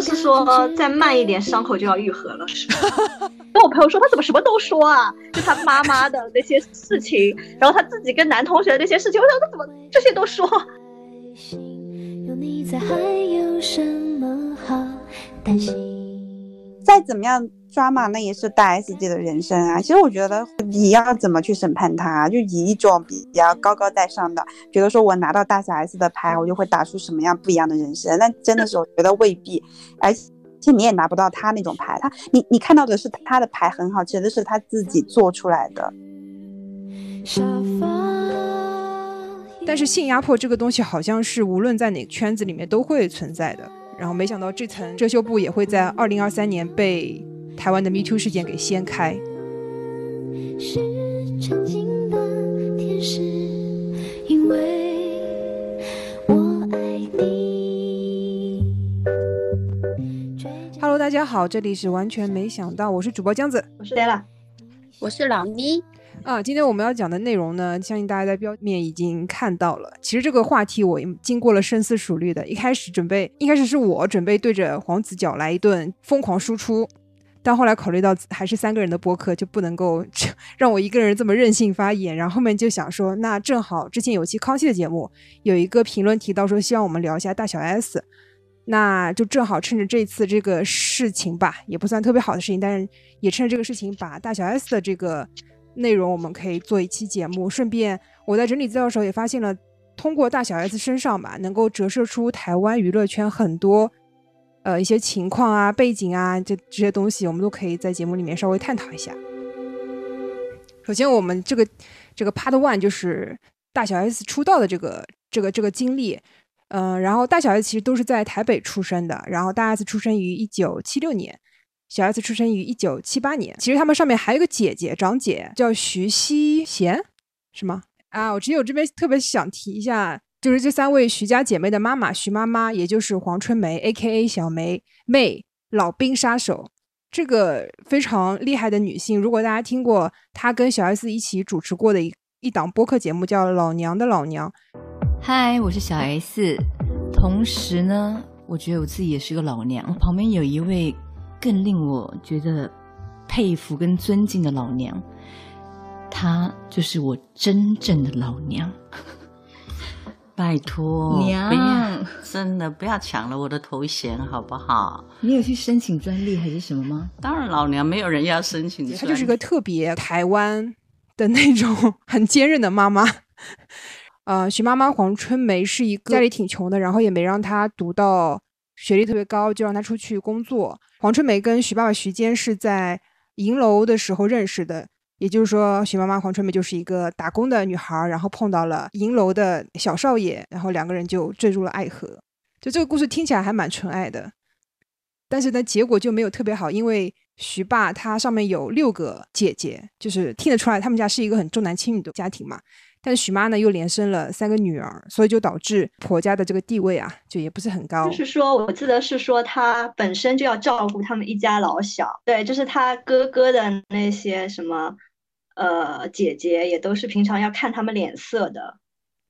说是说再慢一点，伤口就要愈合了，是吧？跟我朋友说，他怎么什么都说啊？就他妈妈的那些事情，然后他自己跟男同学的那些事情，我想他怎么这些都说？再怎么样。抓马那也是大 S 级的人生啊！其实我觉得你要怎么去审判他，就以一种比较高高在上的，觉得说我拿到大小 S 的牌，我就会打出什么样不一样的人生。那真的是我觉得未必，而且你也拿不到他那种牌。他你你看到的是他的牌很好，其实是他自己做出来的。但是性压迫这个东西，好像是无论在哪个圈子里面都会存在的。然后没想到这层遮羞布也会在二零二三年被。台湾的 Me Too 事件给掀开。Hello，大家好，这里是完全没想到，我是主播江子，我是 Ella，我是老妮。啊，今天我们要讲的内容呢，相信大家在标面已经看到了。其实这个话题我经过了深思熟虑的，一开始准备，一开始是我准备对着黄子佼来一顿疯狂输出。但后来考虑到还是三个人的播客，就不能够 让我一个人这么任性发言。然后后面就想说，那正好之前有期康熙的节目，有一个评论提到说，希望我们聊一下大小 S，那就正好趁着这次这个事情吧，也不算特别好的事情，但是也趁着这个事情，把大小 S 的这个内容，我们可以做一期节目。顺便我在整理资料的时候也发现了，通过大小 S 身上吧，能够折射出台湾娱乐圈很多。呃，一些情况啊、背景啊，这这些东西，我们都可以在节目里面稍微探讨一下。首先，我们这个这个 Part One 就是大小 S 出道的这个这个这个经历。嗯，然后大小 S 其实都是在台北出生的，然后大 S 出生于一九七六年，小 S 出生于一九七八年。其实他们上面还有个姐姐，长姐叫徐熙贤，是吗？啊，我其实我这边特别想提一下。就是这三位徐家姐妹的妈妈徐妈妈，也就是黄春梅 （A.K.A. 小梅妹），老兵杀手，这个非常厉害的女性。如果大家听过她跟小 S 一起主持过的一一档播客节目，叫《老娘的老娘》。嗨，我是小 S。同时呢，我觉得我自己也是个老娘。旁边有一位更令我觉得佩服跟尊敬的老娘，她就是我真正的老娘。拜托，娘，真的不要抢了我的头衔，好不好？你有去申请专利还是什么吗？当然，老娘没有人要申请。她就是个特别台湾的那种 很坚韧的妈妈。呃，徐妈妈黄春梅是一个家里挺穷的，然后也没让她读到学历特别高，就让她出去工作。黄春梅跟徐爸爸徐坚是在银楼的时候认识的。也就是说，徐妈妈黄春梅就是一个打工的女孩，然后碰到了银楼的小少爷，然后两个人就坠入了爱河。就这个故事听起来还蛮纯爱的，但是呢，结果就没有特别好，因为徐爸他上面有六个姐姐，就是听得出来他们家是一个很重男轻女的家庭嘛。但是许妈呢又连生了三个女儿，所以就导致婆家的这个地位啊，就也不是很高。就是说，我记得是说她本身就要照顾他们一家老小，对，就是她哥哥的那些什么。呃，姐姐也都是平常要看他们脸色的。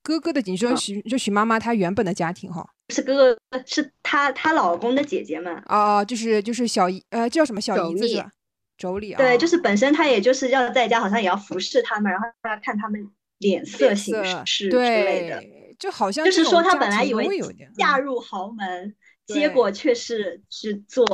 哥哥的，你说许就许妈妈她原本的家庭哈，是哥哥，是她她老公的姐姐们。哦，就是就是小姨，呃，叫什么小姨子是吧？妯娌啊。对，就是本身她也就是要在家，好像也要服侍他们，然后要看他们脸色行事之类的。就好像就是说，他本来以为嫁入豪门，结果却是是做。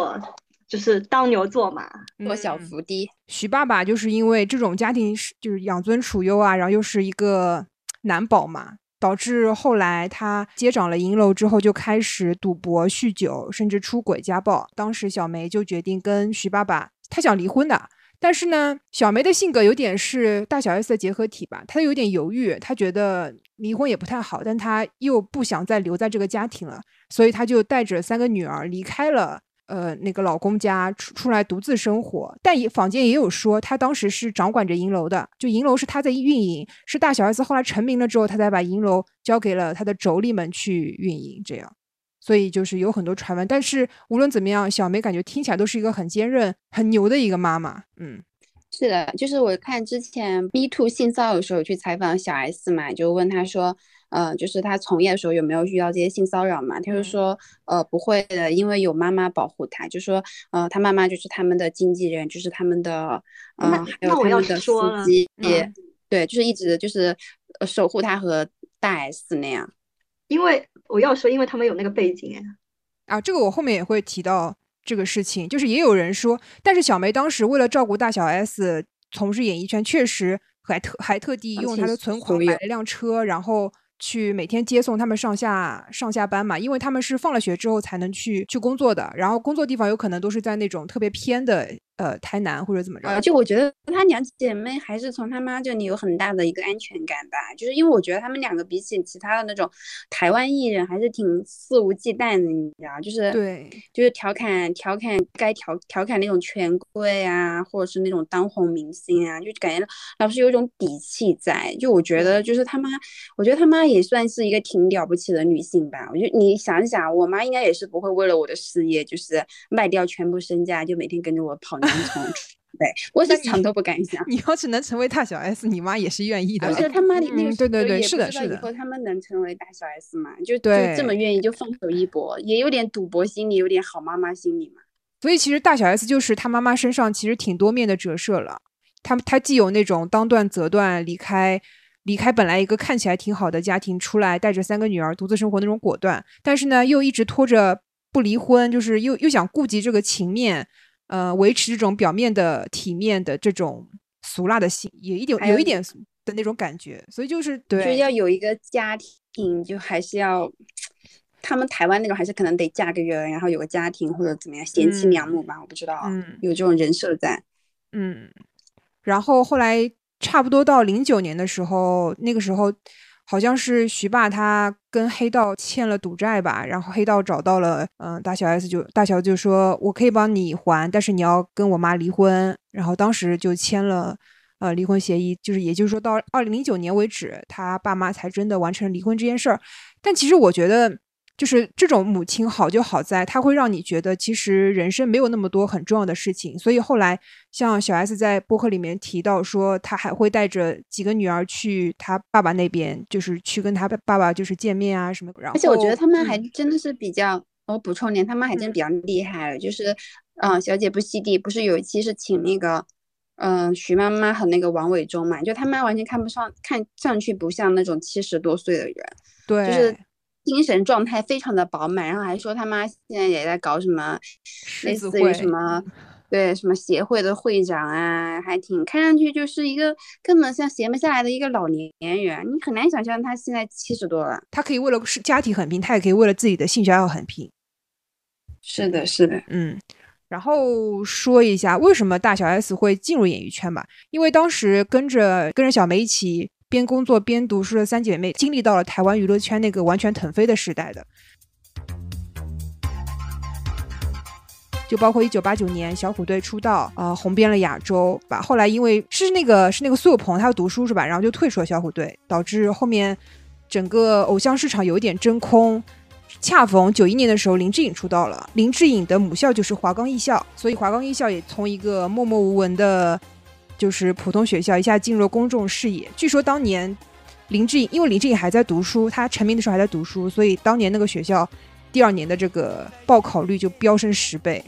就是当牛做马，做小伏低。徐爸爸就是因为这种家庭就是养尊处优啊，然后又是一个男宝嘛，导致后来他接掌了银楼之后，就开始赌博、酗酒，甚至出轨、家暴。当时小梅就决定跟徐爸爸，他想离婚的。但是呢，小梅的性格有点是大小 S 的结合体吧，她有点犹豫，她觉得离婚也不太好，但她又不想再留在这个家庭了，所以她就带着三个女儿离开了。呃，那个老公家出出来独自生活，但也坊间也有说，她当时是掌管着银楼的，就银楼是她在运营，是大小 S 后来成名了之后，她才把银楼交给了她的妯娌们去运营，这样，所以就是有很多传闻。但是无论怎么样，小梅感觉听起来都是一个很坚韧、很牛的一个妈妈，嗯。是的，就是我看之前 B Two 性骚扰的时候去采访小 S 嘛，就问他说，呃，就是他从业的时候有没有遇到这些性骚扰嘛？他就说，呃，不会的，因为有妈妈保护他，就说，呃，他妈妈就是他们的经纪人，就是他们的，嗯，还有他们的司机，对，就是一直就是守护他和大 S 那样。因为我要说，因为他们有那个背景哎，啊，这个我后面也会提到。这个事情就是也有人说，但是小梅当时为了照顾大小 S，从事演艺圈，确实还特还特地用她的存款买了辆车，然后。去每天接送他们上下上下班嘛，因为他们是放了学之后才能去去工作的，然后工作地方有可能都是在那种特别偏的呃台南或者怎么着。就我觉得她两姐妹还是从她妈这里有很大的一个安全感吧，就是因为我觉得她们两个比起其他的那种台湾艺人还是挺肆无忌惮的，你知道，就是对，就是调侃调侃该调调侃那种权贵啊，或者是那种当红明星啊，就感觉老是有一种底气在。就我觉得就是他妈，我觉得他妈。也算是一个挺了不起的女性吧。我觉得你想想，我妈应该也是不会为了我的事业，就是卖掉全部身家，就每天跟着我跑 对，我是想都不敢想。你要是能成为大小 S，你妈也是愿意的。而且他妈的那个，对对对，是的，是的。以后他们能成为大小 S 嘛？就就这么愿意，就放手一搏，也有点赌博心理，有点好妈妈心理嘛。所以其实大小 S 就是他妈妈身上其实挺多面的折射了。他他既有那种当断则断，离开。离开本来一个看起来挺好的家庭，出来带着三个女儿独自生活那种果断，但是呢，又一直拖着不离婚，就是又又想顾及这个情面，呃，维持这种表面的体面的这种俗辣的心，也一点有一点的那种感觉，所以就是对，就要有一个家庭，就还是要他们台湾那种，还是可能得嫁个人，然后有个家庭或者怎么样，贤妻良母吧，我不知道，嗯，有这种人设在，嗯，然后后来。差不多到零九年的时候，那个时候好像是徐爸他跟黑道欠了赌债吧，然后黑道找到了，嗯，大小 S 就大小就说，我可以帮你还，但是你要跟我妈离婚，然后当时就签了，呃，离婚协议，就是也就是说到二零零九年为止，他爸妈才真的完成离婚这件事儿，但其实我觉得。就是这种母亲好就好在，她会让你觉得其实人生没有那么多很重要的事情。所以后来像小 S 在播客里面提到说，她还会带着几个女儿去她爸爸那边，就是去跟她爸爸就是见面啊什么。而且我觉得他们还真的是比较，我补充点，他们还真比较厉害了。就是，嗯，小姐不吸地不是有一期是请那个，嗯，徐妈妈和那个王伟忠嘛，就他妈完全看不上，看上去不像那种七十多岁的人，对，就是。精神状态非常的饱满，然后还说他妈现在也在搞什么，类似于什么，对什么协会的会长啊，还挺看上去就是一个根本像闲不下来的一个老年人，你很难想象他现在七十多了，他可以为了是家庭很拼，他也可以为了自己的兴趣爱好很拼。是的，是的，嗯，然后说一下为什么大小 S 会进入演艺圈吧，因为当时跟着跟着小梅一起。边工作边读书的三姐妹，经历到了台湾娱乐圈那个完全腾飞的时代的，就包括一九八九年小虎队出道，呃，红遍了亚洲吧。后来因为是那个是那个苏有朋，他要读书是吧？然后就退出了小虎队，导致后面整个偶像市场有一点真空。恰逢九一年的时候，林志颖出道了。林志颖的母校就是华冈艺校，所以华冈艺校也从一个默默无闻的。就是普通学校一下进入了公众视野。据说当年林志颖，因为林志颖还在读书，他成名的时候还在读书，所以当年那个学校第二年的这个报考率就飙升十倍。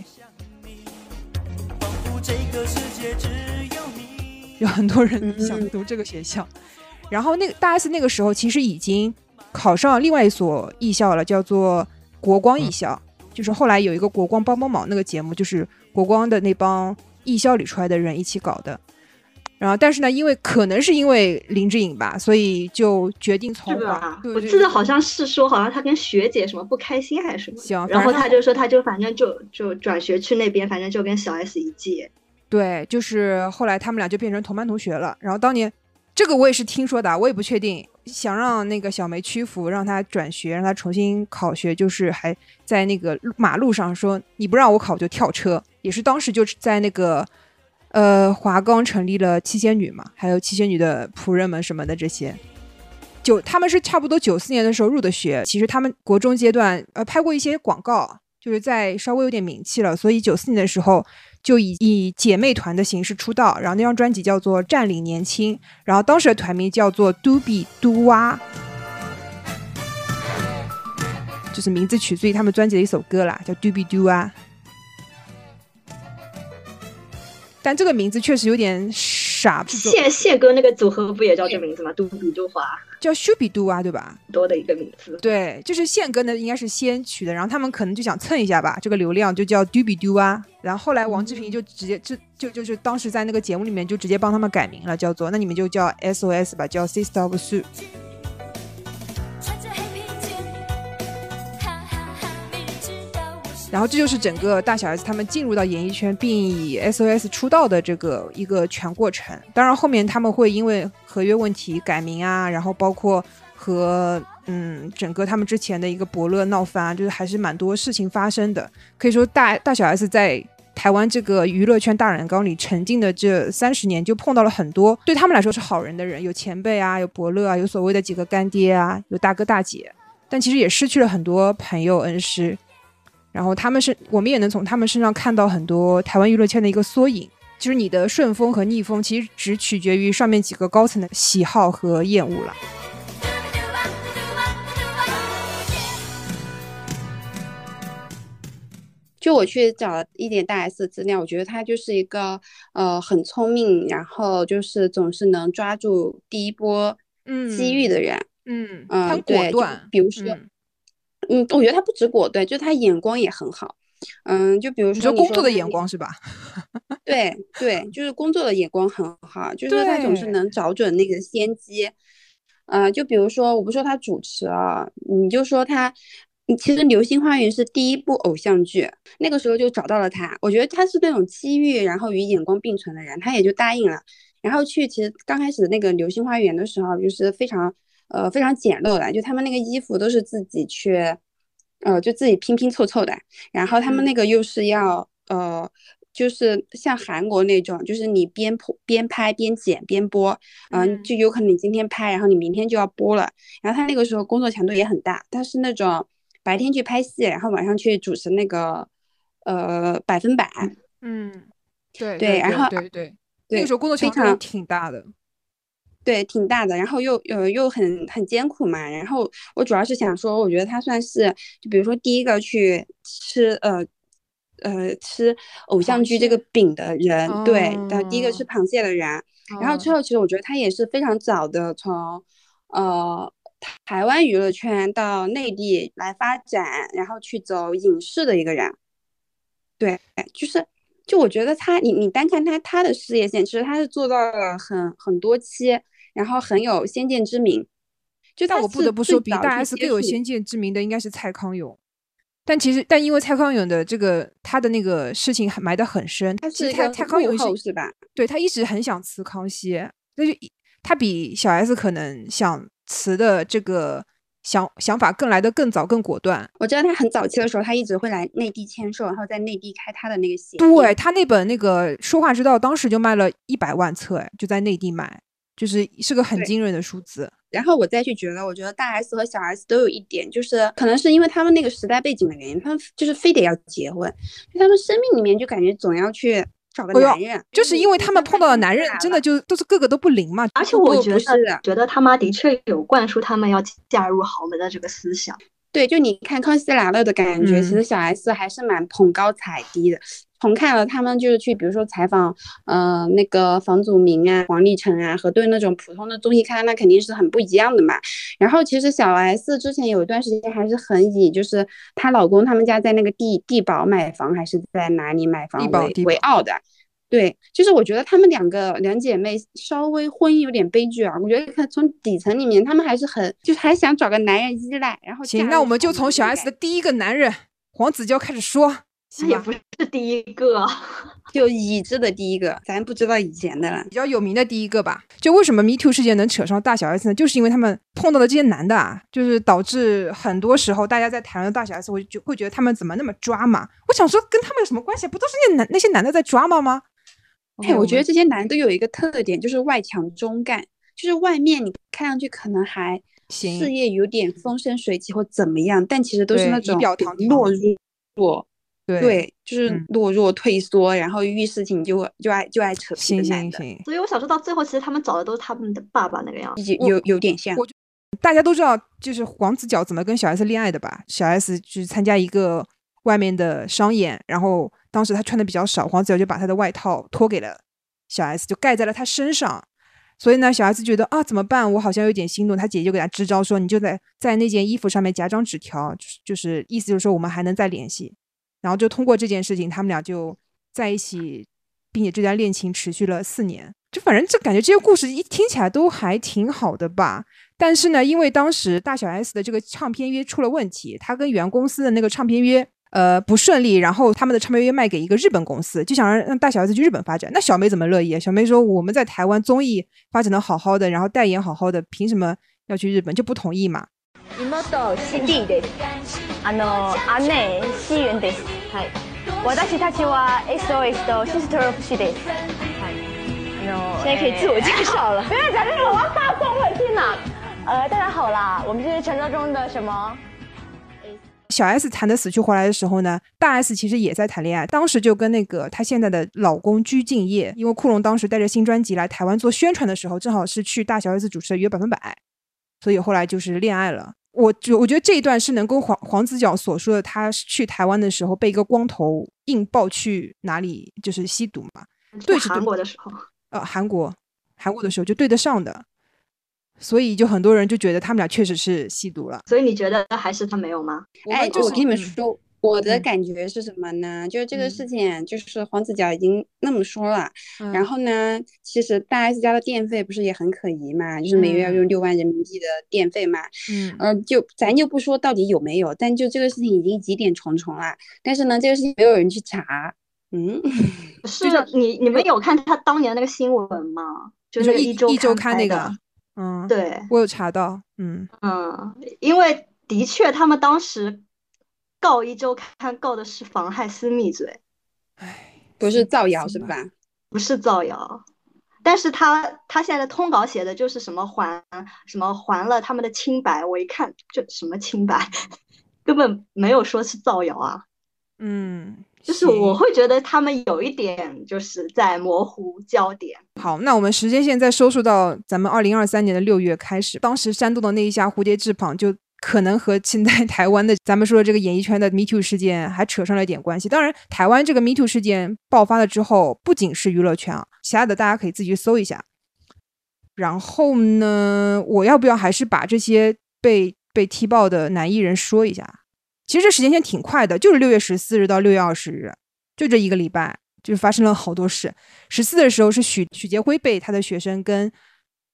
有很多人想读这个学校。然后那个大 S 那个时候其实已经考上另外一所艺校了，叫做国光艺校。就是后来有一个国光帮帮忙那个节目，就是国光的那帮艺校里出来的人一起搞的。然后，但是呢，因为可能是因为林志颖吧，所以就决定从华。我记得好像是说，好像他跟学姐什么不开心还是什么。行，然后他就说，他就反正就就转学去那边，反正就跟小 S 一届。对，就是后来他们俩就变成同班同学了。然后当年这个我也是听说的，我也不确定。想让那个小梅屈服，让她转学，让她重新考学，就是还在那个马路上说你不让我考就跳车，也是当时就是在那个。呃，华冈成立了七仙女嘛，还有七仙女的仆人们什么的这些，九他们是差不多九四年的时候入的学。其实他们国中阶段呃拍过一些广告，就是在稍微有点名气了，所以九四年的时候就以以姐妹团的形式出道，然后那张专辑叫做《占领年轻》，然后当时的团名叫做 Doobie Doo 啊，就是名字取自于他们专辑的一首歌啦，叫 Doobie Doo 啊。但这个名字确实有点傻。谢谢哥那个组合不也叫这名字吗？杜比杜华叫修比杜啊，对吧？多的一个名字。对，就是宪哥呢，应该是先取的，然后他们可能就想蹭一下吧，这个流量就叫嘟比嘟啊。然后后来王志平就直接就就就是当时在那个节目里面就直接帮他们改名了，叫做那你们就叫 SOS 吧，叫 Sister of Su。然后这就是整个大小 S 他们进入到演艺圈并以 SOS 出道的这个一个全过程。当然后面他们会因为合约问题改名啊，然后包括和嗯整个他们之前的一个伯乐闹翻，就是还是蛮多事情发生的。可以说大大小 S 在台湾这个娱乐圈大染缸里沉浸的这三十年，就碰到了很多对他们来说是好人的人，有前辈啊，有伯乐啊，有所谓的几个干爹啊，有大哥大姐，但其实也失去了很多朋友恩师。然后他们是，我们也能从他们身上看到很多台湾娱乐圈的一个缩影。就是你的顺风和逆风，其实只取决于上面几个高层的喜好和厌恶了。就我去找了一点大 S 的资料，我觉得他就是一个呃很聪明，然后就是总是能抓住第一波机遇的人。嗯嗯，很果断。比如说。嗯，我觉得他不止果断，就他眼光也很好。嗯，就比如说工作的眼光是吧？对对，就是工作的眼光很好，就是他总是能找准那个先机。呃，就比如说我不说他主持啊，你就说他，其实《流星花园》是第一部偶像剧，那个时候就找到了他。我觉得他是那种机遇，然后与眼光并存的人，他也就答应了。然后去，其实刚开始那个《流星花园》的时候，就是非常。呃，非常简陋的，就他们那个衣服都是自己去，呃，就自己拼拼凑凑的。然后他们那个又是要，呃，就是像韩国那种，就是你边播边拍边剪边播，嗯，就有可能你今天拍，然后你明天就要播了。然后他那个时候工作强度也很大，他是那种白天去拍戏，然后晚上去主持那个，呃，百分百。嗯，对对，然后对对，那个时候工作强度挺大的。对，挺大的，然后又呃又很很艰苦嘛。然后我主要是想说，我觉得他算是，就比如说第一个去吃呃呃吃偶像剧这个饼的人，对，的第一个吃螃蟹的人。然后之后，其实我觉得他也是非常早的从呃台湾娱乐圈到内地来发展，然后去走影视的一个人。对，就是就我觉得他，你你单看他他的事业线，其实他是做到了很很多期。然后很有先见之明，就但我不得不说，比大 S 更有先见之明的应该是蔡康永。但其实，但因为蔡康永的这个他的那个事情埋得很深，他是蔡蔡康永是吧？对他一直很想辞康熙，那就他比小 S 可能想辞的这个想想法更来的更早更果断。我知道他很早期的时候，他一直会来内地签售，然后在内地开他的那个鞋。对他那本那个说话之道，当时就卖了一百万册，哎，就在内地买。就是是个很惊人的数字，然后我再去觉得，我觉得大 S 和小 S 都有一点，就是可能是因为他们那个时代背景的原因，他们就是非得要结婚，就他们生命里面就感觉总要去找个男人，就是因为他们碰到的男人真的就都是个个都不灵嘛。而且我觉得，觉得他妈的确有灌输他们要嫁入豪门的这个思想。对，就你看《康熙来了》的感觉，其实小 S 还是蛮捧高踩低的。重看了他们就是去，比如说采访，呃，那个房祖名啊、黄立成啊，和对那种普通的综艺咖，那肯定是很不一样的嘛。然后其实小 S 之前有一段时间还是很以就是她老公他们家在那个地地堡买房还是在哪里买房为为傲的。对，就是我觉得他们两个两姐妹稍微婚姻有点悲剧啊。我觉得从底层里面，他们还是很就是还想找个男人依赖。然后行，那我们就从小 S 的第一个男人黄子佼开始说。也不是第一个，就已知的第一个，咱不知道以前的了。比较有名的第一个吧。就为什么 Me Too 事件能扯上大小 S 呢？就是因为他们碰到的这些男的啊，就是导致很多时候大家在谈论大小 S，我就会觉得他们怎么那么抓嘛。我想说，跟他们有什么关系？不都是那男那些男的在抓吗吗？哎，我觉得这些男的都有一个特点，就是外强中干，就是外面你看上去可能还事业有点风生水起或怎么样，但其实都是那种仪表堂懦弱。对，就是懦弱退缩，然后遇事情就就爱就爱扯皮的男的。所以我想说到最后，其实他们找的都是他们的爸爸那个样子，有有有点像。大家都知道，就是黄子佼怎么跟小 S 恋爱的吧？小 S 去参加一个外面的商演，然后当时他穿的比较少，黄子佼就把他的外套脱给了小 S，就盖在了他身上。所以呢，小 S 觉得啊，怎么办？我好像有点心动。他姐姐就给他支招，说你就在在那件衣服上面夹张纸条，就是意思就是说我们还能再联系。然后就通过这件事情，他们俩就在一起，并且这段恋情持续了四年。就反正这感觉这些故事一听起来都还挺好的吧。但是呢，因为当时大小 S 的这个唱片约出了问题，他跟原公司的那个唱片约呃不顺利，然后他们的唱片约卖给一个日本公司，就想让让大小 S 去日本发展。那小梅怎么乐意？小梅说我们在台湾综艺发展的好好的，然后代言好好的，凭什么要去日本？就不同意嘛。あの姉シーンです。 はい。私たちは SOS とシストルフです。はい。あの现在可以自我介绍了。不要讲这种，我要发疯了，天哪！呃，大家好啦，我们这是传说中的什么？小 S 谈的死去活来的时候呢，大 S 其实也在谈恋爱，当时就跟那个她现在的老公鞠婧祎，因为库龙当时带着新专辑来台湾做宣传的时候，正好是去大小 S 主持的《约百分百》，所以后来就是恋爱了。 我觉我觉得这一段是能跟黄黄子佼所说的，他去台湾的时候被一个光头硬抱去哪里就是吸毒嘛，对，是韩国的时候，呃，韩国韩国的时候就对得上的，所以就很多人就觉得他们俩确实是吸毒了。所以你觉得还是他没有吗？哎，我跟你们说。我的感觉是什么呢？就是这个事情，就是黄子佼已经那么说了，然后呢，其实大 S 家的电费不是也很可疑嘛？就是每月要用六万人民币的电费嘛。嗯，呃，就咱就不说到底有没有，但就这个事情已经疑点重重了。但是呢，这个事情没有人去查。嗯，是你你们有看他当年那个新闻吗？就是一周一周刊那个。嗯，对，我有查到。嗯嗯，因为的确他们当时。告一周刊告的是妨害私密罪，哎，不是造谣是吧？不是造谣，但是他他现在的通稿写的就是什么还什么还了他们的清白，我一看这什么清白，根本没有说是造谣啊。嗯，就是我会觉得他们有一点就是在模糊焦点。好，那我们时间线再收束到咱们二零二三年的六月开始，当时山东的那一下蝴蝶翅膀就。可能和现在 台湾的咱们说的这个演艺圈的 Me Too 事件还扯上了一点关系。当然，台湾这个 Me Too 事件爆发了之后，不仅是娱乐圈啊，其他的大家可以自己去搜一下。然后呢，我要不要还是把这些被被踢爆的男艺人说一下？其实这时间线挺快的，就是六月十四日到六月二十日，就这一个礼拜，就发生了好多事。十四的时候是许许杰辉被他的学生跟。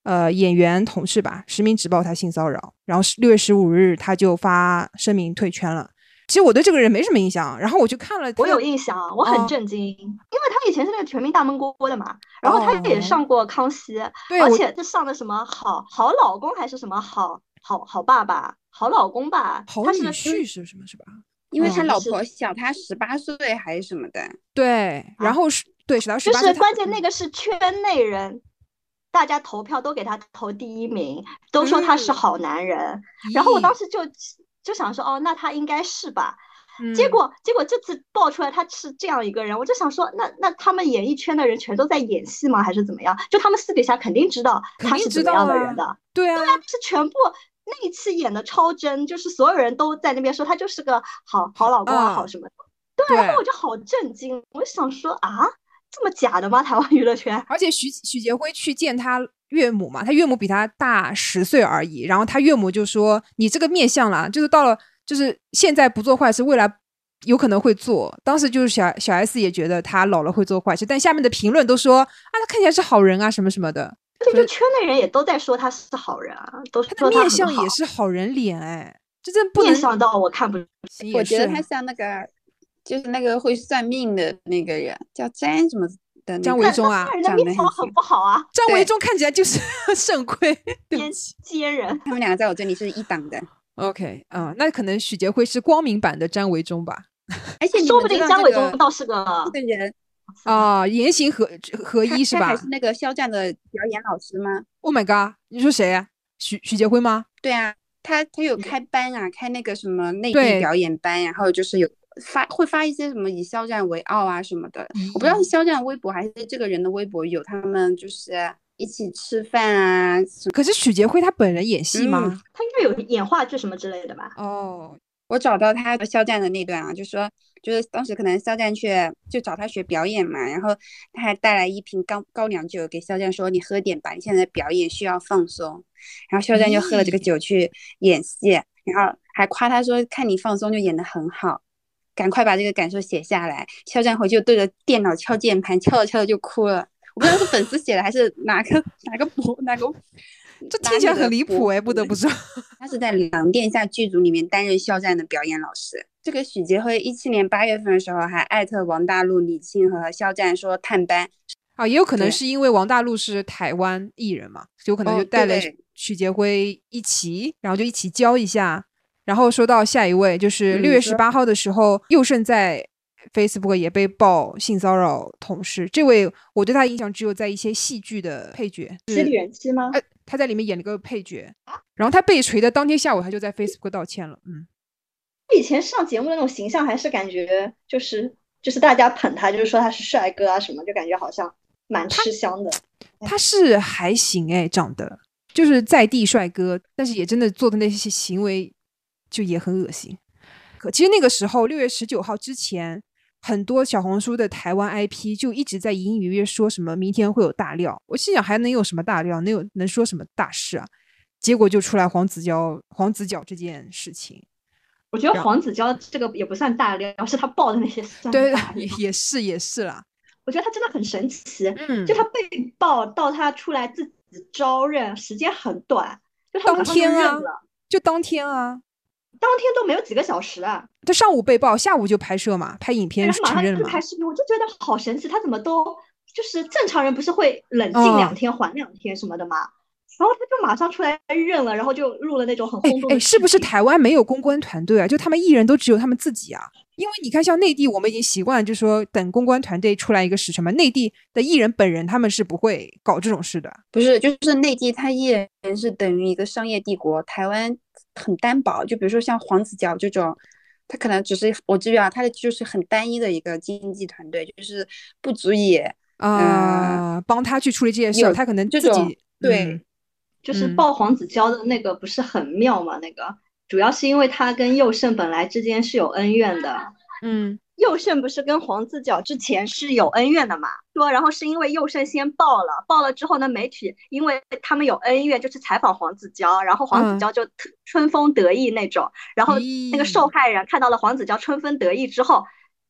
呃，演员同事吧，实名举报他性骚扰，然后六月十五日他就发声明退圈了。其实我对这个人没什么印象，然后我去看了，我有印象，我很震惊，因为他以前是那个全民大闷锅的嘛，然后他也上过康熙，而且是上的什么好好老公还是什么好好好爸爸、好老公吧，好女婿是什么是吧？因为他老婆小他十八岁还是什么的，对，然后是对，小他十八岁，就是关键那个是圈内人。大家投票都给他投第一名，都说他是好男人。然后我当时就就想说，哦，那他应该是吧。结果结果这次爆出来他是这样一个人，我就想说，那那他们演艺圈的人全都在演戏吗？还是怎么样？就他们私底下肯定知道他是怎么样的人的。对啊，对啊，是全部那一次演的超真，就是所有人都在那边说他就是个好好老公啊，好什么的。对，然后我就好震惊，我就想说啊。这么假的吗？台湾娱乐圈，而且许许杰辉去见他岳母嘛，他岳母比他大十岁而已。然后他岳母就说：“你这个面相啦，就是到了，就是现在不做坏事，未来有可能会做。”当时就是小小 S 也觉得他老了会做坏事，但下面的评论都说：“啊，他看起来是好人啊，什么什么的。”而且就圈内人也都在说他是好人啊，都说他面相也是好人脸，哎，这真不能想到我看不，我觉得他像那个。就是那个会算命的那个人，叫詹什么的张维忠啊，长得很不好啊。张维忠看起来就是 肾亏 奸奸人。他们两个在我这里是一档的。OK，啊，那可能许杰辉是光明版的张维忠吧？而且说不定张维忠倒是个人啊，言行合合一是吧？还是那个肖战的表演老师吗？Oh my god！你说谁啊？许许杰辉吗？对啊，他他有开班啊，开那个什么内地表演班，然后就是有。发会发一些什么以肖战为傲啊什么的。我不知道是肖战微博还是这个人的微博有他们就是一起吃饭啊。可是许杰辉他本人演戏吗？他应该有演话剧什么之类的吧？哦，我找到他和肖战的那段啊，就说。就是当时可能肖战去就找他学表演嘛，然后他还带来一瓶高高粱酒给肖战说：“你喝点吧，你现在表演需要放松。”然后肖战就喝了这个酒去演戏，然后还夸他说：“看你放松就演得很好，赶快把这个感受写下来。”肖战回去对着电脑敲键盘，敲着敲着就哭了。我不知道是粉丝写的还是哪个哪个博哪个。这听起来很离谱哎，不得不说，他是在《狼殿下》剧组里面担任肖战的表演老师。这个许杰辉一七年八月份的时候还艾特王大陆、李沁和肖战说探班啊，也有可能是因为王大陆是台湾艺人嘛，有可能就带了许杰辉一起，然后就一起教一下。然后说到下一位，就是六月十八号的时候，佑胜在。Facebook 也被曝性骚扰同事，这位我对他印象只有在一些戏剧的配角，是元气吗？哎，他在里面演了个配角，然后他被锤的当天下午，他就在 Facebook 道歉了。嗯，以前上节目的那种形象，还是感觉就是就是大家捧他，就是说他是帅哥啊什么，就感觉好像蛮吃香的。他是还行哎，长得就是在地帅哥，但是也真的做的那些行为就也很恶心。可其实那个时候六月十九号之前。很多小红书的台湾 IP 就一直在隐隐约约说什么明天会有大料，我心想还能有什么大料，能有能说什么大事啊？结果就出来黄子佼黄子佼这件事情。我觉得黄子佼这个也不算大料，是他爆的那些算对，也也是也是啦。我觉得他真的很神奇，嗯，就他被爆到他出来自己招认时间很短，就当天啊，就当天啊。当天都没有几个小时啊！他上午被曝，下午就拍摄嘛，拍影片承认嘛。拍视频，我就觉得好神奇，他怎么都就是正常人不是会冷静两天缓两天什么的吗？然后他就马上出来认了，然后就入了那种很轰动。哎，是不是台湾没有公关团队啊？就他们艺人都只有他们自己啊？因为你看，像内地，我们已经习惯，就是说等公关团队出来一个时辰嘛。内地的艺人本人他们是不会搞这种事的。不是，就是内地他艺人是等于一个商业帝国，台湾。很单薄，就比如说像黄子佼这种，他可能只是我知啊他的就是很单一的一个经纪团队，就是不足以啊帮他去处理这些事，他可能自己对，就是爆黄子佼的那个不是很妙嘛？那个主要是因为他跟佑胜本来之间是有恩怨的，嗯。佑胜不是跟黄子佼之前是有恩怨的嘛？说然后是因为佑胜先爆了，爆了之后呢，媒体因为他们有恩怨，就去采访黄子佼，然后黄子佼就春风得意那种，然后那个受害人看到了黄子佼春风得意之后，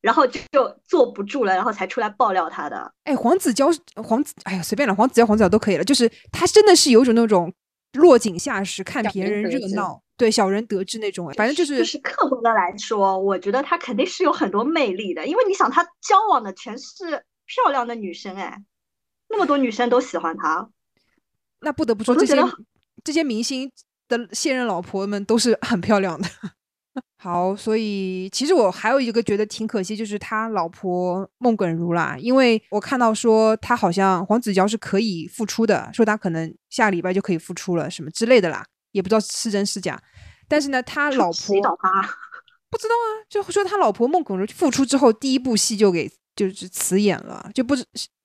然后就坐不住了，然后才出来爆料他的。哎，黄子佼，黄子，哎呀，随便了，黄子佼，黄子佼都可以了，就是他真的是有一种那种落井下石，看别人热闹。对小人得志那种，反正就是就是客观的来说，我觉得他肯定是有很多魅力的，因为你想他交往的全是漂亮的女生，哎，那么多女生都喜欢他，那不得不说这些这些明星的现任老婆们都是很漂亮的。好，所以其实我还有一个觉得挺可惜，就是他老婆孟耿如啦，因为我看到说他好像黄子佼是可以复出的，说他可能下礼拜就可以复出了，什么之类的啦。也不知道是真是假，但是呢，他老婆不知道啊，就说他老婆孟耿如复出之后，第一部戏就给就是辞演了，就不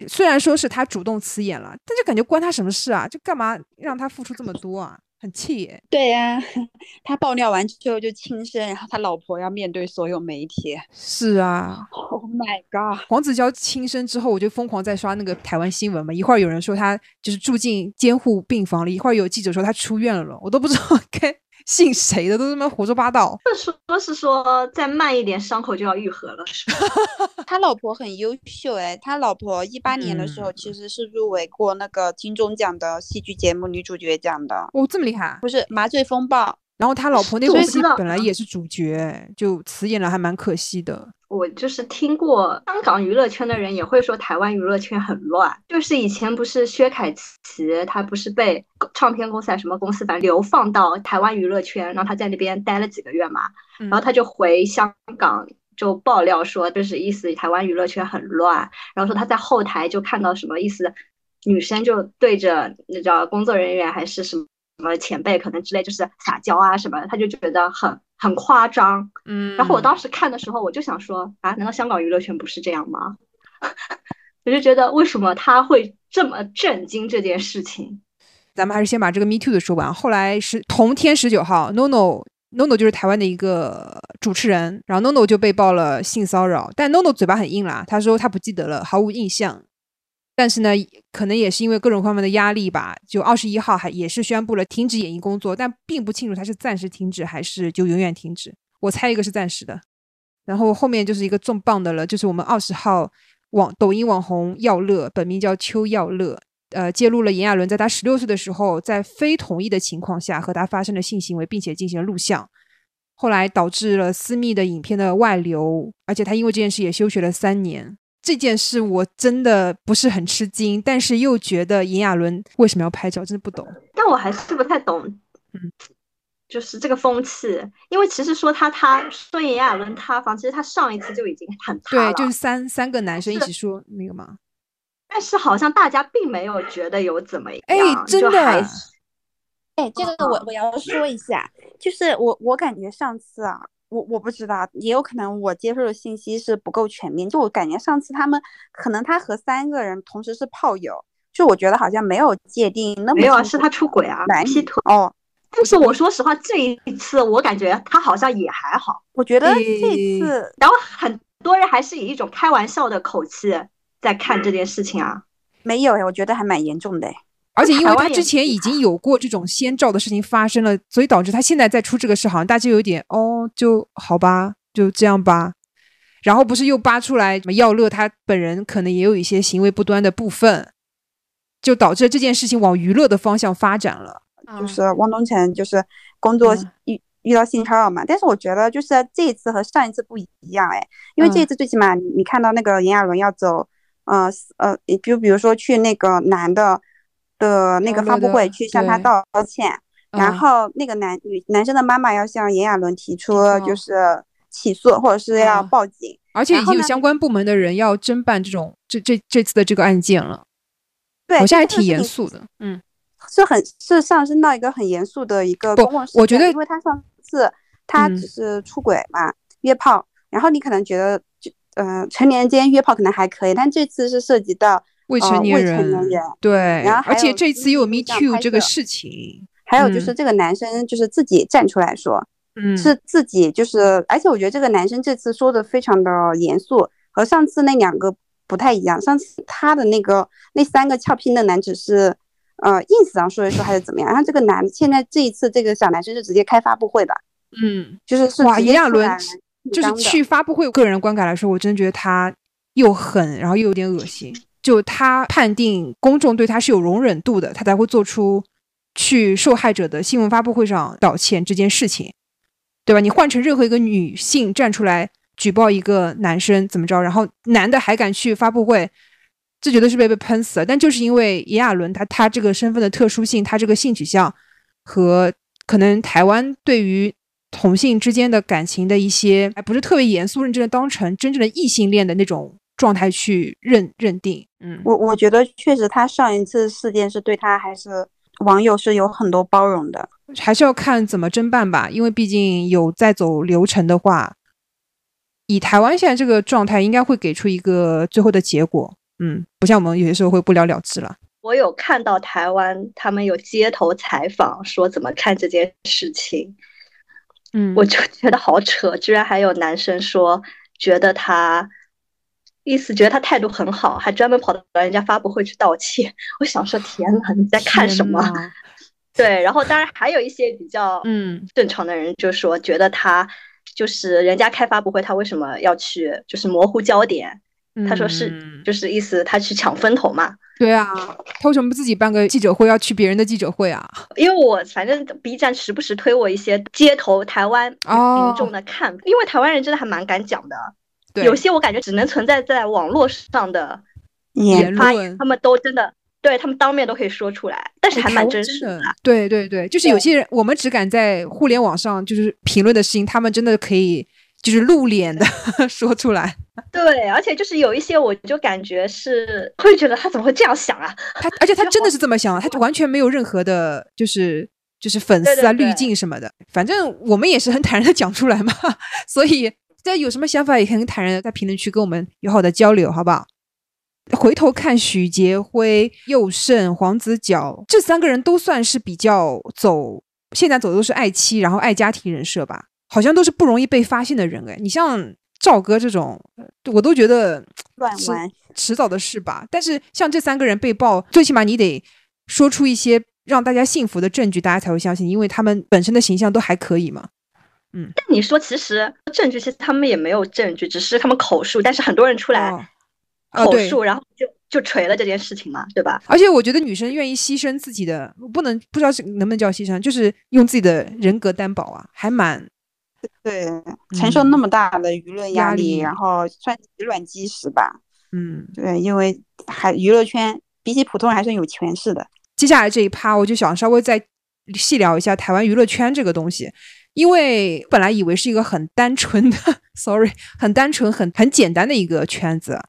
虽然说是他主动辞演了，但就感觉关他什么事啊？就干嘛让他付出这么多啊？很气耶！对呀，他爆料完之后就轻生，然后他老婆要面对所有媒体。是啊，Oh my god！黄子佼轻生之后，我就疯狂在刷那个台湾新闻嘛。一会儿有人说他就是住进监护病房了，一会儿有记者说他出院了，我都不知道 该。信谁的都他妈胡说八道。说是说再慢一点，伤口就要愈合了，是吧？他老婆很优秀哎，他老婆一八年的时候其实是入围过那个金钟奖的戏剧节目女主角奖的。哦，这么厉害？不是《麻醉风暴》。然后他老婆那部戏本来也是主角，就辞演了，还蛮可惜的。我就是听过香港娱乐圈的人也会说台湾娱乐圈很乱，就是以前不是薛凯琪，她不是被唱片公司还是什么公司反正流放到台湾娱乐圈，然后他在那边待了几个月嘛，然后他就回香港就爆料说，就是意思台湾娱乐圈很乱，然后说他在后台就看到什么意思，女生就对着那叫工作人员还是什么。么前辈可能之类就是撒娇啊什么，他就觉得很很夸张。嗯，然后我当时看的时候，我就想说啊，难道香港娱乐圈不是这样吗？我就觉得为什么他会这么震惊这件事情？咱们还是先把这个 Me Too 的说完。后来是同天十九号，NONO NONO 就是台湾的一个主持人，然后 NONO 就被曝了性骚扰，但 NONO 嘴巴很硬啦，他说他不记得了，毫无印象。但是呢，可能也是因为各种方面的压力吧，就二十一号还也是宣布了停止演艺工作，但并不清楚他是暂时停止还是就永远停止。我猜一个是暂时的。然后后面就是一个重磅的了，就是我们二十号网抖音网红耀乐，本名叫邱耀乐。呃，揭露了炎亚纶在他十六岁的时候，在非同意的情况下和他发生了性行为，并且进行了录像，后来导致了私密的影片的外流，而且他因为这件事也休学了三年。这件事我真的不是很吃惊，但是又觉得炎亚纶为什么要拍照，真的不懂。但我还是不太懂，嗯，就是这个风气，因为其实说他他说炎亚纶塌房，其实他上一次就已经很塌了，对，就是三三个男生一起说那个嘛？但是好像大家并没有觉得有怎么样，哎，真的，哎，这个我我要说一下，就是我我感觉上次啊，我我不知道，也有可能我接受的信息是不够全面，就我感觉上次他们可能他和三个人同时是炮友，就我觉得好像没有界定那么没有啊，是他出轨啊，男劈腿哦。但是我说实话，这一次我感觉他好像也还好，我觉得这次，然后很多人还是以一种开玩笑的口气。在看这件事情啊，没有哎，我觉得还蛮严重的哎，而且因为他之前已经有过这种先兆的事情发生了，所以导致他现在再出这个事，好像大家有点哦，就好吧，就这样吧。然后不是又扒出来什么耀乐他本人可能也有一些行为不端的部分，就导致这件事情往娱乐的方向发展了。就是汪东城就是工作遇遇到性骚扰嘛，但是我觉得就是这一次和上一次不一样哎，因为这一次最起码你看到那个炎亚纶要走。呃呃，就比如说去那个男的的那个发布会去向他道歉，然后那个男女男生的妈妈要向炎亚纶提出就是起诉或者是要报警，而且已经有相关部门的人要侦办这种这这这次的这个案件了。对，好像还挺严肃的，嗯，是很是上升到一个很严肃的一个公共我觉得，因为他上次他只是出轨嘛，约炮，然后你可能觉得就。嗯，成年间约炮可能还可以，但这次是涉及到未成年人，对，然后而且这次又有 Me Too 这个事情，还有就是这个男生就是自己站出来说，嗯，是自己就是，而且我觉得这个男生这次说的非常的严肃，和上次那两个不太一样。上次他的那个那三个俏皮的男只是呃 ins 上说一说还是怎么样，然后这个男现在这一次这个小男生是直接开发布会的，嗯，就是是哇，炎亚纶。就是去发布会，个人观感来说，我真觉得他又狠，然后又有点恶心。就他判定公众对他是有容忍度的，他才会做出去受害者的新闻发布会上道歉这件事情，对吧？你换成任何一个女性站出来举报一个男生怎么着，然后男的还敢去发布会，这绝对是被被喷死了。但就是因为炎亚纶他他这个身份的特殊性，他这个性取向和可能台湾对于。同性之间的感情的一些，还不是特别严肃认真的当成真正的异性恋的那种状态去认认定。嗯，我我觉得确实，他上一次事件是对他还是网友是有很多包容的，还是要看怎么侦办吧。因为毕竟有在走流程的话，以台湾现在这个状态，应该会给出一个最后的结果。嗯，不像我们有些时候会不了了之了。我有看到台湾他们有街头采访，说怎么看这件事情。嗯，我就觉得好扯，居然还有男生说觉得他意思觉得他态度很好，还专门跑到人家发布会去道歉。我想说，天呐，你在看什么？对，然后当然还有一些比较嗯正常的人就说觉得他就是人家开发布会，他为什么要去就是模糊焦点？他说是就是意思他去抢风头嘛。对啊，他为什么不自己办个记者会，要去别人的记者会啊？因为我反正 B 站时不时推我一些街头台湾民众的看法，因为台湾人真的还蛮敢讲的。对，有些我感觉只能存在在网络上的言论，他们都真的对他们当面都可以说出来，但是还蛮真实的。对对对，就是有些人我们只敢在互联网上就是评论的事情，他们真的可以。就是露脸的 说出来，对，而且就是有一些，我就感觉是会觉得他怎么会这样想啊？他而且他真的是这么想，他完全没有任何的，就是就是粉丝啊、滤镜什么的。反正我们也是很坦然的讲出来嘛，所以大家有什么想法也很坦然的在评论区跟我们友好的交流，好不好？回头看许杰辉、佑胜、黄子佼这三个人都算是比较走，现在走的都是爱妻，然后爱家庭人设吧，好像都是不容易被发现的人哎。你像赵哥这种，我都觉得乱玩，迟早的事吧。但是像这三个人被爆，最起码你得说出一些让大家信服的证据，大家才会相信，因为他们本身的形象都还可以嘛。嗯，但你说其实证据，其实他们也没有证据，只是他们口述，但是很多人出来。口述，然后就就锤了这件事情嘛，对吧？而且我觉得女生愿意牺牲自己的，不能不知道是能不能叫牺牲，就是用自己的人格担保啊，还蛮对，承受那么大的舆论压力，然后算以卵击石吧。嗯，对，因为还娱乐圈比起普通人还是有权势的。接下来这一趴，我就想稍微再细聊一下台湾娱乐圈这个东西，因为本来以为是一个很单纯的，sorry，很单纯、很很简单的一个圈子。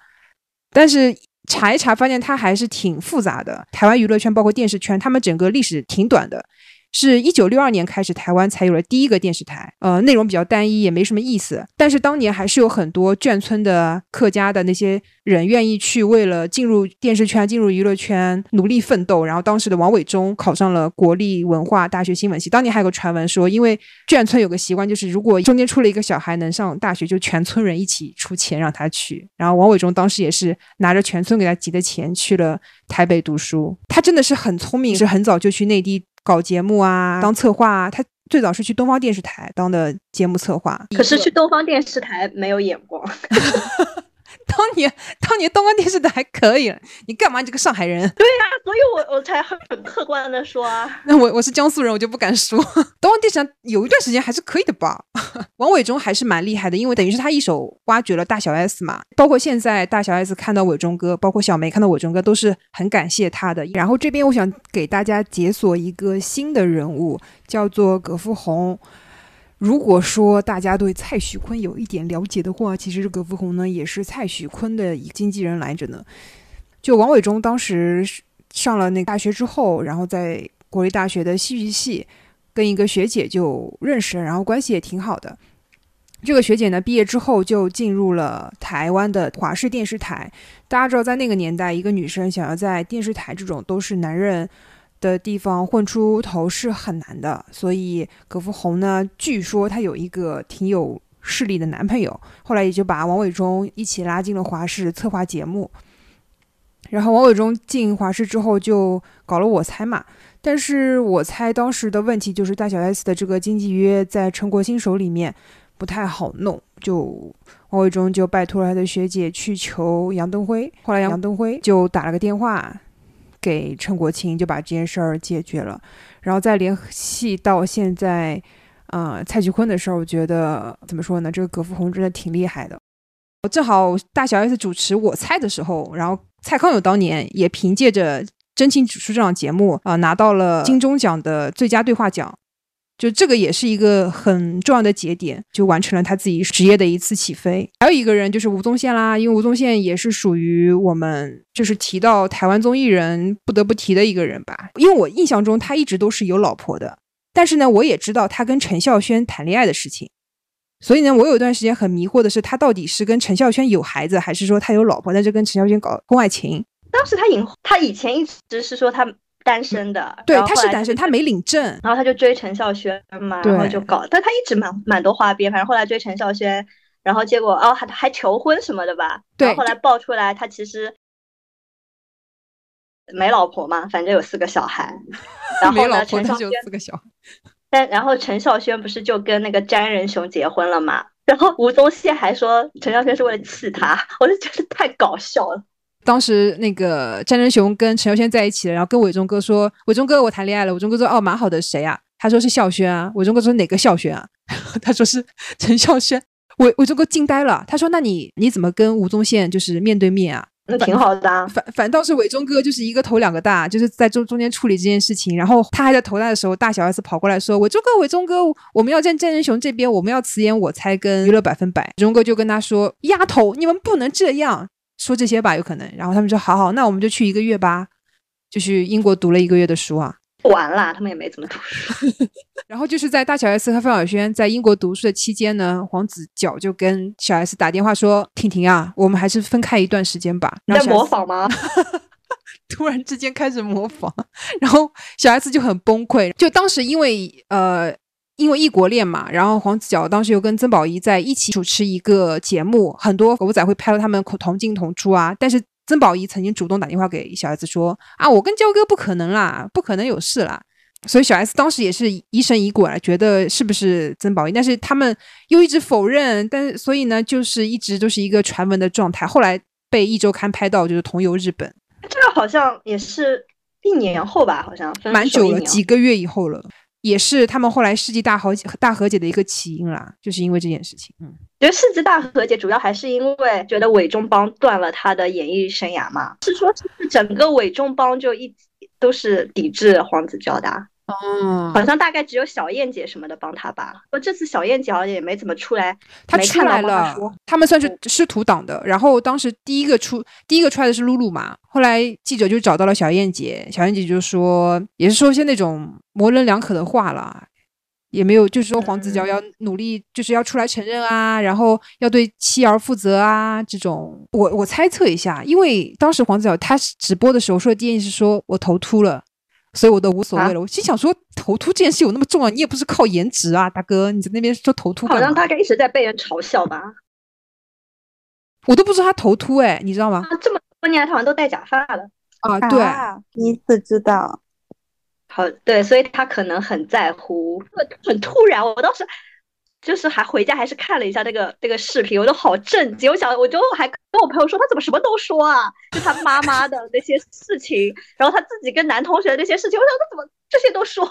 但是查一查，发现它还是挺复杂的。台湾娱乐圈包括电视圈，他们整个历史挺短的。是一九六二年开始，台湾才有了第一个电视台。呃，内容比较单一，也没什么意思。但是当年还是有很多眷村的客家的那些人愿意去，为了进入电视圈、进入娱乐圈努力奋斗。然后当时的王伟忠考上了国立文化大学新闻系。当年还有个传闻说，因为眷村有个习惯，就是如果中间出了一个小孩能上大学，就全村人一起出钱让他去。然后王伟忠当时也是拿着全村给他集的钱去了台北读书。他真的是很聪明，是很早就去内地。搞节目啊，当策划啊，他最早是去东方电视台当的节目策划，可是去东方电视台没有眼光。当年，当年东方电视台还可以，你干嘛？你这个上海人？对呀，所以我我才很客观的说啊。那我我是江苏人，我就不敢说。东方电视台有一段时间还是可以的吧？王伟忠还是蛮厉害的，因为等于是他一手挖掘了大小 S 嘛。包括现在大小 S 看到伟忠哥，包括小梅看到伟忠哥，都是很感谢他的。然后这边我想给大家解锁一个新的人物，叫做葛富红。如果说大家对蔡徐坤有一点了解的话，其实葛福红呢也是蔡徐坤的经纪人来着呢。就王伟忠当时上了那大学之后，然后在国立大学的戏剧系跟一个学姐就认识，然后关系也挺好的。这个学姐呢毕业之后就进入了台湾的华视电视台。大家知道，在那个年代，一个女生想要在电视台这种都是男人。的地方混出头是很难的，所以葛福红呢，据说她有一个挺有势力的男朋友，后来也就把王伟忠一起拉进了华视策划节目。然后王伟忠进华视之后就搞了我猜嘛，但是我猜当时的问题就是大小 S 的这个经纪约在陈国兴手里面不太好弄，就王伟忠就拜托了他的学姐去求杨登辉，后来杨登辉就打了个电话。给陈国清就把这件事儿解决了，然后再联系到现在，呃，蔡徐坤的事儿，我觉得怎么说呢？这个葛福红真的挺厉害的。我正好大小 S 主持我猜的时候，然后蔡康永当年也凭借着真情指出这档节目啊，拿到了金钟奖的最佳对话奖。就这个也是一个很重要的节点，就完成了他自己职业的一次起飞。还有一个人就是吴宗宪啦，因为吴宗宪也是属于我们就是提到台湾综艺人不得不提的一个人吧。因为我印象中他一直都是有老婆的，但是呢，我也知道他跟陈孝萱谈恋爱的事情，所以呢，我有一段时间很迷惑的是，他到底是跟陈孝萱有孩子，还是说他有老婆，但是跟陈孝萱搞婚外情？当时他隐，他以前一直是说他。单身的，对，他是单身，他没领证，然后他就追陈孝萱嘛，然后就搞，但他一直蛮蛮多花边，反正后来追陈孝萱，然后结果哦还还求婚什么的吧，对，后后来爆出来他其实没老婆嘛，反正有四个小孩，然后呢陈孝萱四个小孩，但然后陈孝萱不是就跟那个詹仁雄结婚了嘛，然后吴宗宪还说陈孝萱是为了气他，我就觉得太搞笑了。当时那个詹仁雄跟陈孝轩在一起了，然后跟伟忠哥说：“伟忠哥，我谈恋爱了。”伟忠哥说：“哦，蛮好的，谁啊？”他说：“是孝轩啊。”伟忠哥说：“哪个孝轩啊？” 他说：“是陈孝轩。”伟伟忠哥惊呆了，他说：“那你你怎么跟吴宗宪就是面对面啊？”那挺好的。啊反反倒是伟忠哥就是一个头两个大，就是在中中间处理这件事情。然后他还在头大的时候，大小 S 跑过来说：“伟忠哥，伟忠哥，我们要站詹仁雄这边，我们要辞演我猜跟娱乐百分百。”伟忠哥就跟他说：“丫头，你们不能这样。”说这些吧，有可能。然后他们说：“好好，那我们就去一个月吧，就去英国读了一个月的书啊。”完了，他们也没怎么读书。然后就是在大小 S 和范晓萱在英国读书的期间呢，黄子佼就跟小 S 打电话说：“婷婷啊，我们还是分开一段时间吧。”在模仿吗？突然之间开始模仿，然后小 S 就很崩溃。就当时因为呃因为异国恋嘛，然后黄子佼当时又跟曾宝仪在一起主持一个节目，很多狗仔会拍到他们同进同出啊，但是。曾宝仪曾经主动打电话给小 S 说：“啊，我跟焦哥不可能啦，不可能有事啦。”所以小 S 当时也是疑神疑鬼，觉得是不是曾宝仪，但是他们又一直否认，但是所以呢，就是一直都是一个传闻的状态。后来被一周刊拍到，就是同游日本，这个好像也是一年后吧，好像蛮久了，几个月以后了。也是他们后来世纪大和大和解的一个起因啦，就是因为这件事情。嗯，觉得世纪大和解主要还是因为觉得韦中邦断了他的演艺生涯嘛，是说整个韦中邦就一都是抵制黄子佼的。哦，好像大概只有小燕姐什么的帮他吧。我这次小燕姐好像也没怎么出来，她出来了。他们算是师徒党的。然后当时第一个出第一个出来的是露露嘛。后来记者就找到了小燕姐，小燕姐就说，也是说一些那种模棱两可的话了，也没有就是说黄子佼要努力，就是要出来承认啊，然后要对妻儿负责啊这种。我我猜测一下，因为当时黄子佼他直播的时候说的第一件事说我头秃了。所以我都无所谓了。我心想说，头秃这件事有那么重要？你也不是靠颜值啊，大哥，你在那边说头秃，好像大概一直在被人嘲笑吧。我都不知道他头秃哎，你知道吗？这么多年他，好像都戴假发了啊。对，第一次知道。好，对，所以他可能很在乎，很突然。我当时。就是还回家还是看了一下那个那个视频，我都好震惊。我想，我就还跟我朋友说，他怎么什么都说啊？就他妈妈的那些事情，然后他自己跟男同学的那些事情，我想他怎么这些都说？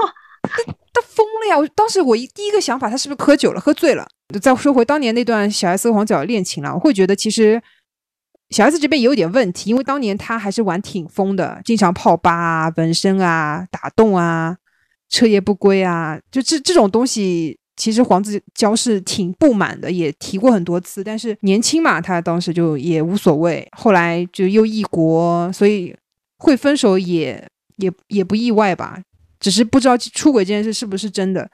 他疯了呀！我当时我一第一个想法，他是不是喝酒了，喝醉了？再说回当年那段小 S 和黄晓恋情了，我会觉得其实小 S 这边也有点问题，因为当年他还是玩挺疯的，经常泡吧啊、纹身啊、打洞啊、彻夜不归啊，就这这种东西。其实黄子佼是挺不满的，也提过很多次，但是年轻嘛，他当时就也无所谓。后来就又异国，所以会分手也也也不意外吧。只是不知道出轨这件事是不是真的。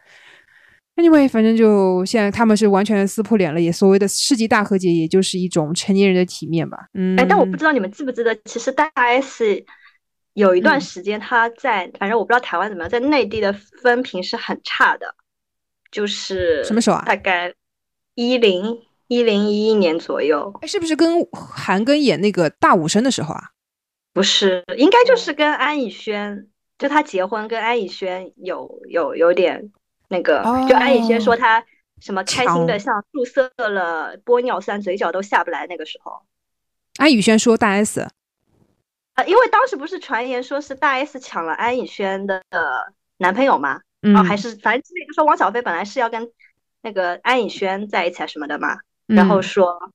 Anyway，反正就现在他们是完全撕破脸了，也所谓的世纪大和解，也就是一种成年人的体面吧。嗯，哎，但我不知道你们记不记得，其实大 S 有一段时间他在，反正我不知道台湾怎么样，在内地的风评是很差的。就是什么时候啊？大概一零一零一一年左右。哎，是不是跟韩庚演那个大武生的时候啊？不是，应该就是跟安以轩，就他结婚跟安以轩有有有点那个，就安以轩说他什么开心的像注射了玻尿酸，嘴角都下不来那个时候。安以轩说大 S 啊，因为当时不是传言说是大 S 抢了安以轩的男朋友吗？哦，还是反正就说王小飞本来是要跟那个安以轩在一起啊什么的嘛，然后说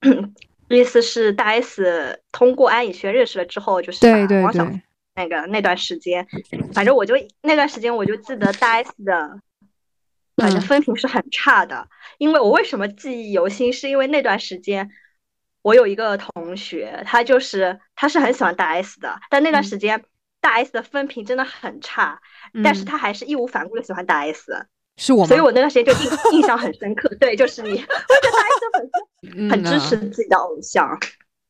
意思是大 S 通过安以轩认识了之后，就是把汪小菲那个那段时间，反正我就那段时间我就记得大 S 的，反正分评是很差的。因为我为什么记忆犹新，是因为那段时间我有一个同学，他就是他是很喜欢大 S 的，但那段时间大 S 的风评真的很差。但是他还是义无反顾的喜欢大 S，是我，所以我那段时间就印印象很深刻。对，就是你，我觉得大 S 粉丝很支持自己的偶像。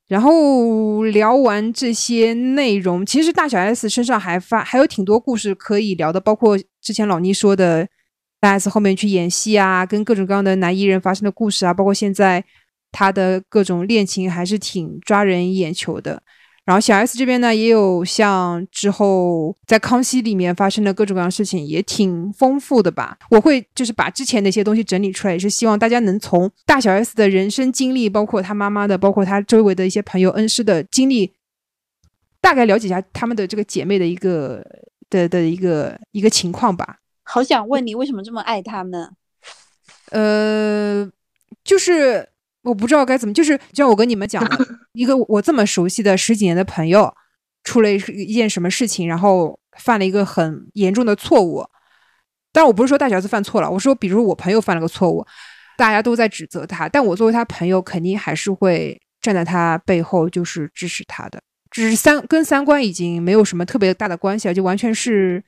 然后聊完这些内容，其实大小 S 身上还发还有挺多故事可以聊的，包括之前老倪说的大 S 后面去演戏啊，跟各种各样的男艺人发生的故事啊，包括现在他的各种恋情，还是挺抓人眼球的。然后小 S 这边呢，也有像之后在康熙里面发生的各种各样的事情，也挺丰富的吧。我会就是把之前那些东西整理出来，也是希望大家能从大小 S 的人生经历，包括她妈妈的，包括她周围的一些朋友、恩师的经历，大概了解一下他们的这个姐妹的一个的的一个一个情况吧。好想问你，为什么这么爱他们？呃，就是。我不知道该怎么，就是就像我跟你们讲的，一个我这么熟悉的十几年的朋友，出了一一件什么事情，然后犯了一个很严重的错误。但我不是说大小子犯错了，我说比如我朋友犯了个错误，大家都在指责他，但我作为他朋友，肯定还是会站在他背后，就是支持他的。只是三跟三观已经没有什么特别大的关系了，就完全是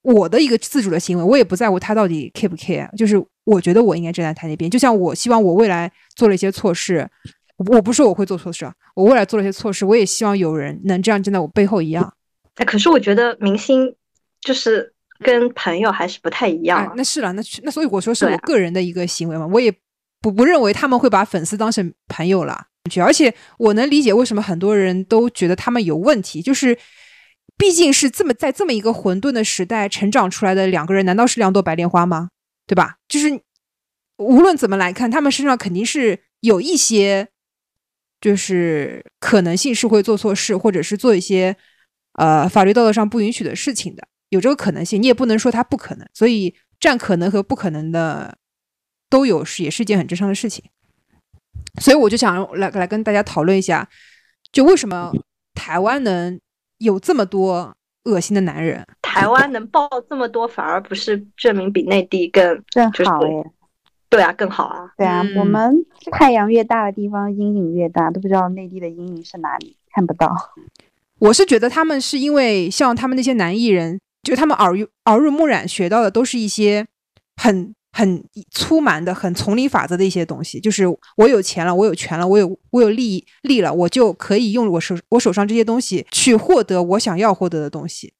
我的一个自主的行为，我也不在乎他到底 care 不 care，就是我觉得我应该站在他那边，就像我希望我未来做了一些错事，我不是我会做错事啊，我未来做了一些错事，我也希望有人能这样站在我背后一样。哎，可是我觉得明星就是跟朋友还是不太一样。那是了，那那所以我说是我个人的一个行为嘛，我也不不认为他们会把粉丝当成朋友了。而且我能理解为什么很多人都觉得他们有问题，就是毕竟是这么在这么一个混沌的时代成长出来的两个人，难道是两朵白莲花吗？对吧？就是无论怎么来看，他们身上肯定是有一些，就是可能性是会做错事，或者是做一些呃法律道德上不允许的事情的，有这个可能性。你也不能说他不可能，所以占可能和不可能的都有，是也是一件很正常的事情。所以我就想来来跟大家讨论一下，就为什么台湾能有这么多恶心的男人？台湾能爆这么多，反而不是证明比内地更更好哎？对啊，更好啊！对啊，我们太阳越大的地方，阴影越大，都不知道内地的阴影是哪里，看不到。我是觉得他们是因为像他们那些男艺人，就他们耳濡耳濡目染学到的都是一些很。很粗蛮的、很丛林法则的一些东西，就是我有钱了，我有权了，我有我有利益利了，我就可以用我手我手上这些东西去获得我想要获得的东西。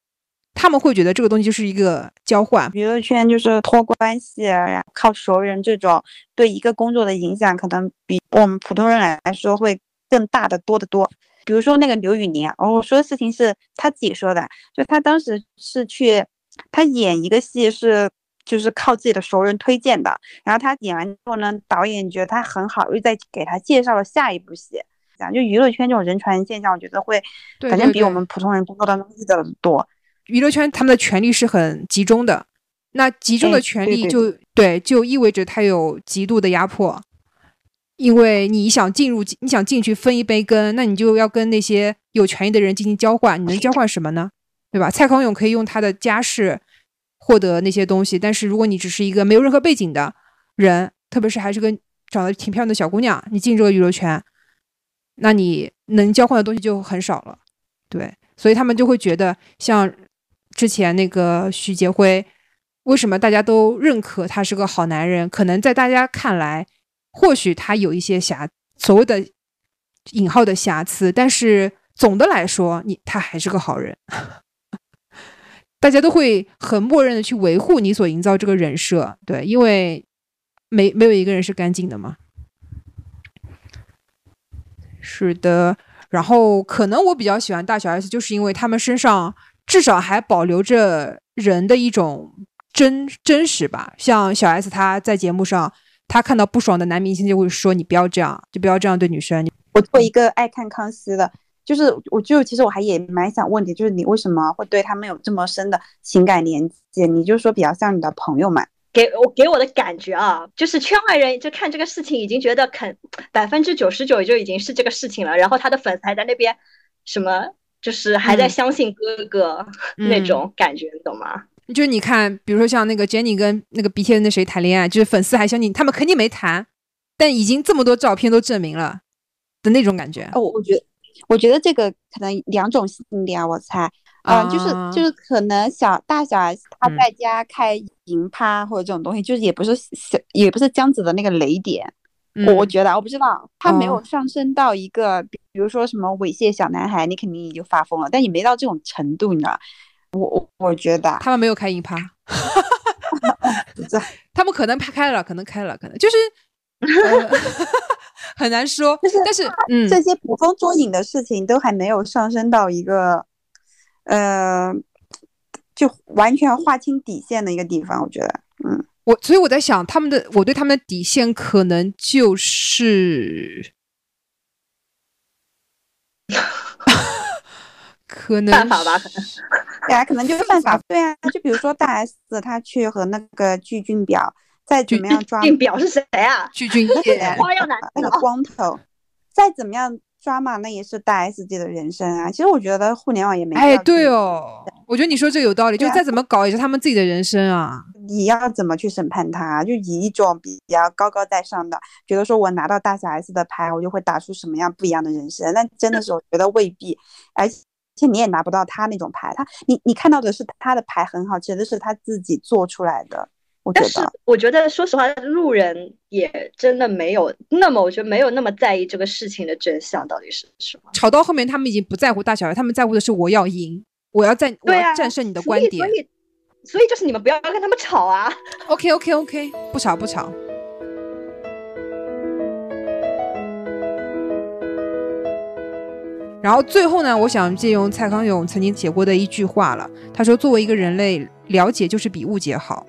他们会觉得这个东西就是一个交换。娱乐圈就是托关系，然后靠熟人，这种对一个工作的影响可能比我们普通人来说会更大的多得多。比如说那个刘宇宁啊，我说的事情是他自己说的，就他当时是去他演一个戏是。就是靠自己的熟人推荐的，然后他演完之后呢，导演觉得他很好，又再给他介绍了下一部戏。讲就娱乐圈这种人传现象，我觉得会反正比我们普通人工作当中遇到的多。娱乐圈他们的权力是很集中的，那集中的权力就对，就意味着他有极度的压迫。因为你想进入，你想进去分一杯羹，那你就要跟那些有权益的人进行交换。你能交换什么呢？对吧？蔡康永可以用他的家世。获得那些东西，但是如果你只是一个没有任何背景的人，特别是还是个长得挺漂亮的小姑娘，你进这个娱乐圈，那你能交换的东西就很少了。对，所以他们就会觉得，像之前那个许杰辉，为什么大家都认可他是个好男人？可能在大家看来，或许他有一些瑕，所谓的引号的瑕疵，但是总的来说，你他还是个好人。大家都会很默认的去维护你所营造这个人设，对，因为没没有一个人是干净的嘛。是的，然后可能我比较喜欢大小 S，就是因为他们身上至少还保留着人的一种真真实吧。像小 S，她在节目上，她看到不爽的男明星就会说：“你不要这样，就不要这样对女生。”我做一个爱看康熙的。就是我，就其实我还也蛮想问你，就是你为什么会对他们有这么深的情感连接？你就说比较像你的朋友嘛？给我给我的感觉啊，就是圈外人就看这个事情，已经觉得肯百分之九十九就已经是这个事情了，然后他的粉丝还在那边什么，就是还在相信哥哥那种感觉，你懂吗？就是你看，比如说像那个 Jennie 跟那个 BTS 那谁谈恋爱，就是粉丝还相信他们肯定没谈，但已经这么多照片都证明了的那种感觉。哦，我觉得。我觉得这个可能两种心理啊，我猜，嗯，就是就是可能小大小 S 他在家开银趴或者这种东西，就是也不是小也不是江子的那个雷点，我我觉得我不知道他没有上升到一个，比如说什么猥亵小男孩，你肯定也就发疯了，但也没到这种程度，你知道？我我我觉得他们没有开银趴，他们可能开了，可能开了，可能就是。很难说，但是嗯，这些捕风捉影的事情都还没有上升到一个，呃，就完全划清底线的一个地方。我觉得，嗯，我所以我在想，他们的我对他们的底线可能就是，可能犯法吧？可能，对啊，可能就是犯法。对啊，就比如说大 S，她去和那个具俊表。再怎么样抓，表是谁啊？具俊 晔，花样男，那个光头。再怎么样抓嘛，那也是大 S 级的人生啊。其实我觉得互联网也没。哎，对哦，我觉得你说这个有道理。就再怎么搞，也是他们自己的人生啊。你要怎么去审判他？就以一种比较高高在上的，觉得说我拿到大小 S 的牌，我就会打出什么样不一样的人生？那真的是我觉得未必，而且你也拿不到他那种牌。他你你看到的是他的牌很好，其实是他自己做出来的。我觉得，我觉得说实话，路人也真的没有那么，我觉得没有那么在意这个事情的真相到底是什么。吵到后面，他们已经不在乎大小了他们在乎的是我要赢，我要战，我要战胜你的观点。所以就是你们不要跟他们吵啊。OK OK OK，不吵不吵。然后最后呢，我想借用蔡康永曾经写过的一句话了。他说：“作为一个人类，了解就是比误解好。”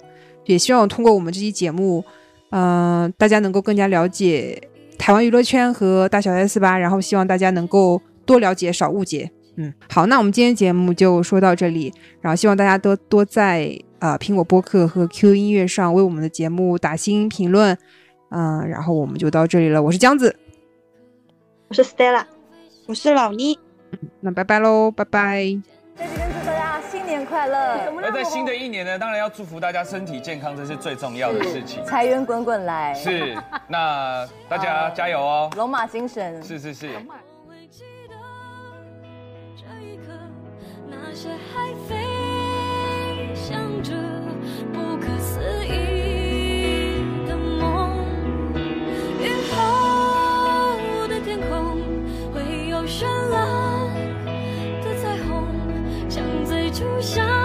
也希望通过我们这期节目，嗯，大家能够更加了解台湾娱乐圈和大小 S 吧。然后希望大家能够多了解，少误解。嗯，好，那我们今天节目就说到这里，然后希望大家多多在呃苹果播客和 Q 音乐上为我们的节目打新评论，嗯，然后我们就到这里了。我是江子，我是 Stella，我是老倪，那拜拜喽，拜拜。新年快乐。而在新的一年呢，当然要祝福大家身体健康，这是最重要的事情。财源滚滚来。是，那大家加油哦。龙马精神。是是是。那些还飞翔着想